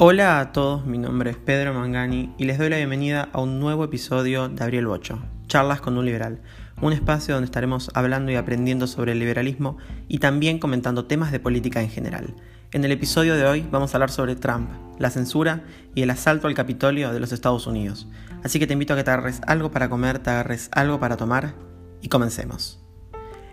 Hola a todos, mi nombre es Pedro Mangani y les doy la bienvenida a un nuevo episodio de Abriel Bocho, Charlas con un Liberal, un espacio donde estaremos hablando y aprendiendo sobre el liberalismo y también comentando temas de política en general. En el episodio de hoy vamos a hablar sobre Trump, la censura y el asalto al Capitolio de los Estados Unidos. Así que te invito a que te agarres algo para comer, te agarres algo para tomar y comencemos.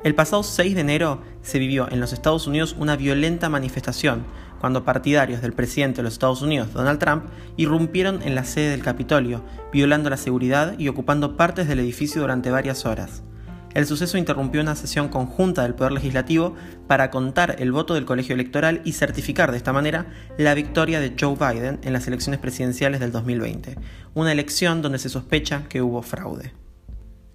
El pasado 6 de enero se vivió en los Estados Unidos una violenta manifestación cuando partidarios del presidente de los Estados Unidos, Donald Trump, irrumpieron en la sede del Capitolio, violando la seguridad y ocupando partes del edificio durante varias horas. El suceso interrumpió una sesión conjunta del Poder Legislativo para contar el voto del colegio electoral y certificar de esta manera la victoria de Joe Biden en las elecciones presidenciales del 2020, una elección donde se sospecha que hubo fraude.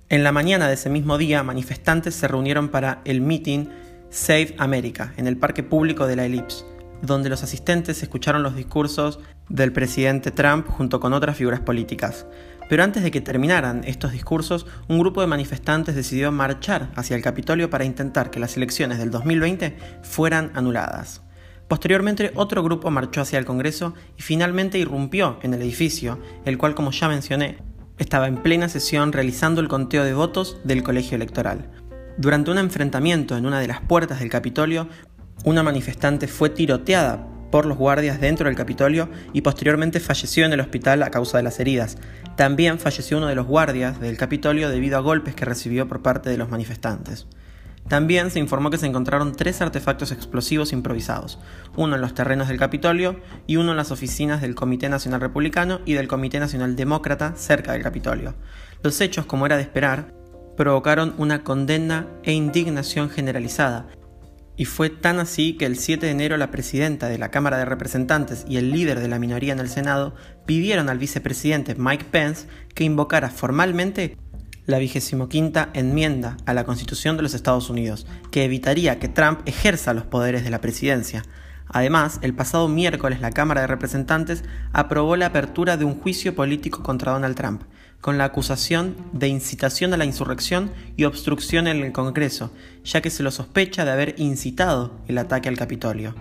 En la mañana de ese mismo día, manifestantes se reunieron para el meeting Save America en el parque público de la Ellipse, donde los asistentes escucharon los discursos del presidente Trump junto con otras figuras políticas. Pero antes de que terminaran estos discursos, un grupo de manifestantes decidió marchar hacia el Capitolio para intentar que las elecciones del 2020 fueran anuladas. Posteriormente, otro grupo marchó hacia el Congreso y finalmente irrumpió en el edificio, el cual, como ya mencioné, estaba en plena sesión realizando el conteo de votos del colegio electoral. Durante un enfrentamiento en una de las puertas del Capitolio, una manifestante fue tiroteada por los guardias dentro del Capitolio y posteriormente falleció en el hospital a causa de las heridas. También falleció uno de los guardias del Capitolio debido a golpes que recibió por parte de los manifestantes. También se informó que se encontraron tres artefactos explosivos improvisados, uno en los terrenos del Capitolio y uno en las oficinas del Comité Nacional Republicano y del Comité Nacional Demócrata cerca del Capitolio. Los hechos, como era de esperar, provocaron una condena e indignación generalizada, y fue tan así que el 7 de enero la presidenta de la Cámara de Representantes y el líder de la minoría en el Senado pidieron al vicepresidente Mike Pence que invocara formalmente la quinta enmienda a la Constitución de los Estados Unidos, que evitaría que Trump ejerza los poderes de la presidencia. Además, el pasado miércoles la Cámara de Representantes aprobó la apertura de un juicio político contra Donald Trump, con la acusación de incitación a la insurrección y obstrucción en el Congreso, ya que se lo sospecha de haber incitado el ataque al Capitolio.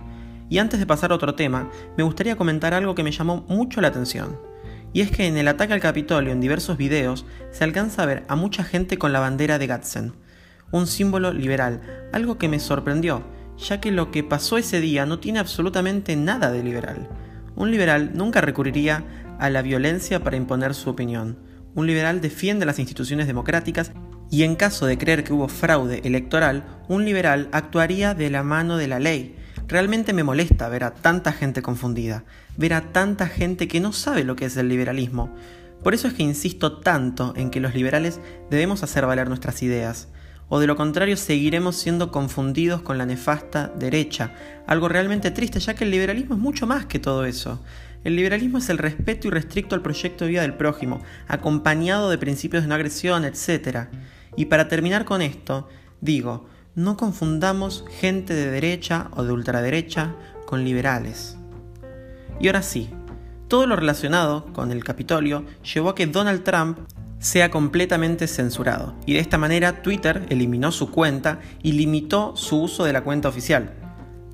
Y antes de pasar a otro tema, me gustaría comentar algo que me llamó mucho la atención. Y es que en el ataque al Capitolio en diversos videos se alcanza a ver a mucha gente con la bandera de Gadsden, un símbolo liberal, algo que me sorprendió, ya que lo que pasó ese día no tiene absolutamente nada de liberal. Un liberal nunca recurriría a la violencia para imponer su opinión. Un liberal defiende las instituciones democráticas y en caso de creer que hubo fraude electoral, un liberal actuaría de la mano de la ley, Realmente me molesta ver a tanta gente confundida, ver a tanta gente que no sabe lo que es el liberalismo. Por eso es que insisto tanto en que los liberales debemos hacer valer nuestras ideas, o de lo contrario seguiremos siendo confundidos con la nefasta derecha, algo realmente triste ya que el liberalismo es mucho más que todo eso. El liberalismo es el respeto irrestricto al proyecto de vida del prójimo, acompañado de principios de no agresión, etc. Y para terminar con esto, digo, no confundamos gente de derecha o de ultraderecha con liberales. Y ahora sí, todo lo relacionado con el Capitolio llevó a que Donald Trump sea completamente censurado, y de esta manera Twitter eliminó su cuenta y limitó su uso de la cuenta oficial.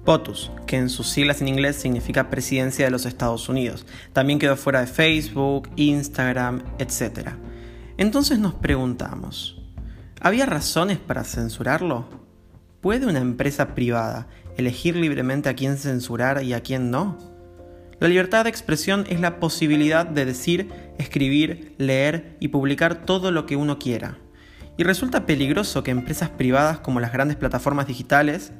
POTUS, que en sus siglas en inglés significa Presidencia de los Estados Unidos. También quedó fuera de Facebook, Instagram, etc. Entonces nos preguntamos, ¿había razones para censurarlo? ¿Puede una empresa privada elegir libremente a quién censurar y a quién no? La libertad de expresión es la posibilidad de decir, escribir, leer y publicar todo lo que uno quiera. Y resulta peligroso que empresas privadas como las grandes plataformas digitales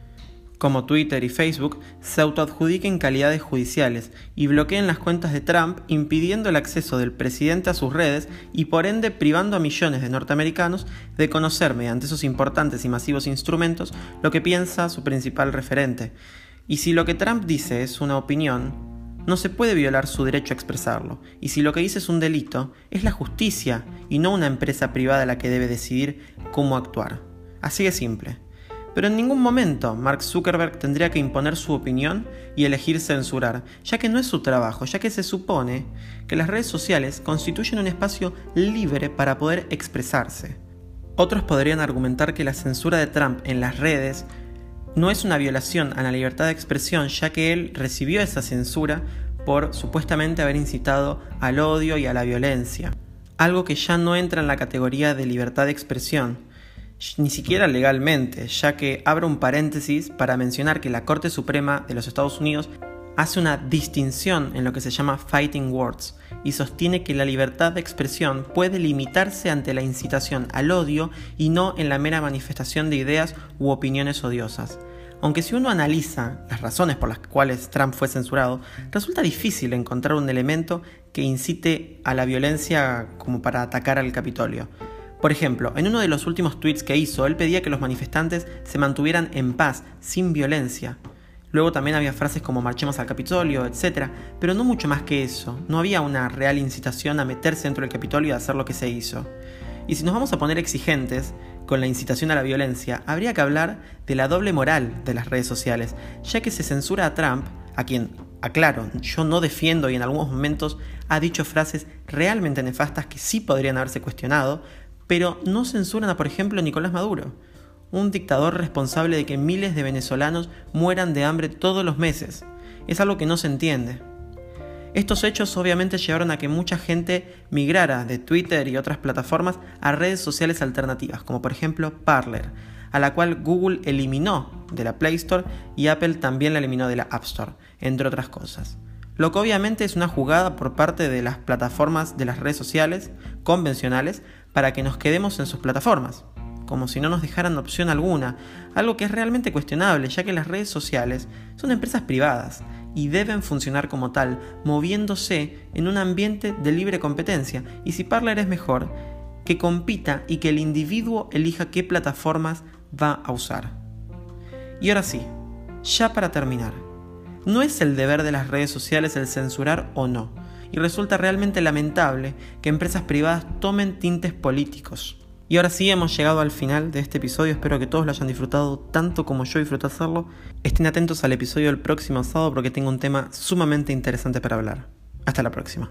como Twitter y Facebook, se autoadjudiquen calidades judiciales y bloqueen las cuentas de Trump impidiendo el acceso del presidente a sus redes y por ende privando a millones de norteamericanos de conocer mediante esos importantes y masivos instrumentos lo que piensa su principal referente. Y si lo que Trump dice es una opinión, no se puede violar su derecho a expresarlo, y si lo que dice es un delito, es la justicia y no una empresa privada la que debe decidir cómo actuar. Así de simple. Pero en ningún momento Mark Zuckerberg tendría que imponer su opinión y elegir censurar, ya que no es su trabajo, ya que se supone que las redes sociales constituyen un espacio libre para poder expresarse. Otros podrían argumentar que la censura de Trump en las redes no es una violación a la libertad de expresión, ya que él recibió esa censura por supuestamente haber incitado al odio y a la violencia, algo que ya no entra en la categoría de libertad de expresión, ni siquiera legalmente, ya que abro un paréntesis para mencionar que la Corte Suprema de los Estados Unidos hace una distinción en lo que se llama fighting words y sostiene que la libertad de expresión puede limitarse ante la incitación al odio y no en la mera manifestación de ideas u opiniones odiosas. Aunque si uno analiza las razones por las cuales Trump fue censurado, resulta difícil encontrar un elemento que incite a la violencia como para atacar al Capitolio. Por ejemplo, en uno de los últimos tweets que hizo, él pedía que los manifestantes se mantuvieran en paz, sin violencia. Luego también había frases como marchemos al Capitolio, etc. Pero no mucho más que eso. No había una real incitación a meterse dentro del Capitolio y a hacer lo que se hizo. Y si nos vamos a poner exigentes con la incitación a la violencia, habría que hablar de la doble moral de las redes sociales, ya que se censura a Trump, a quien, aclaro, yo no defiendo y en algunos momentos ha dicho frases realmente nefastas que sí podrían haberse cuestionado, pero no censuran a, por ejemplo, Nicolás Maduro un dictador responsable de que miles de venezolanos mueran de hambre todos los meses. Es algo que no se entiende. Estos hechos obviamente llevaron a que mucha gente migrara de Twitter y otras plataformas a redes sociales alternativas, como por ejemplo Parler, a la cual Google eliminó de la Play Store y Apple también la eliminó de la App Store, entre otras cosas. Lo que obviamente es una jugada por parte de las plataformas de las redes sociales convencionales para que nos quedemos en sus plataformas como si no nos dejaran opción alguna, algo que es realmente cuestionable, ya que las redes sociales son empresas privadas y deben funcionar como tal, moviéndose en un ambiente de libre competencia, y si Parler es mejor, que compita y que el individuo elija qué plataformas va a usar. Y ahora sí, ya para terminar, no es el deber de las redes sociales el censurar o no, y resulta realmente lamentable que empresas privadas tomen tintes políticos. Y ahora sí hemos llegado al final de este episodio, espero que todos lo hayan disfrutado tanto como yo disfruto hacerlo. Estén atentos al episodio del próximo sábado porque tengo un tema sumamente interesante para hablar. Hasta la próxima.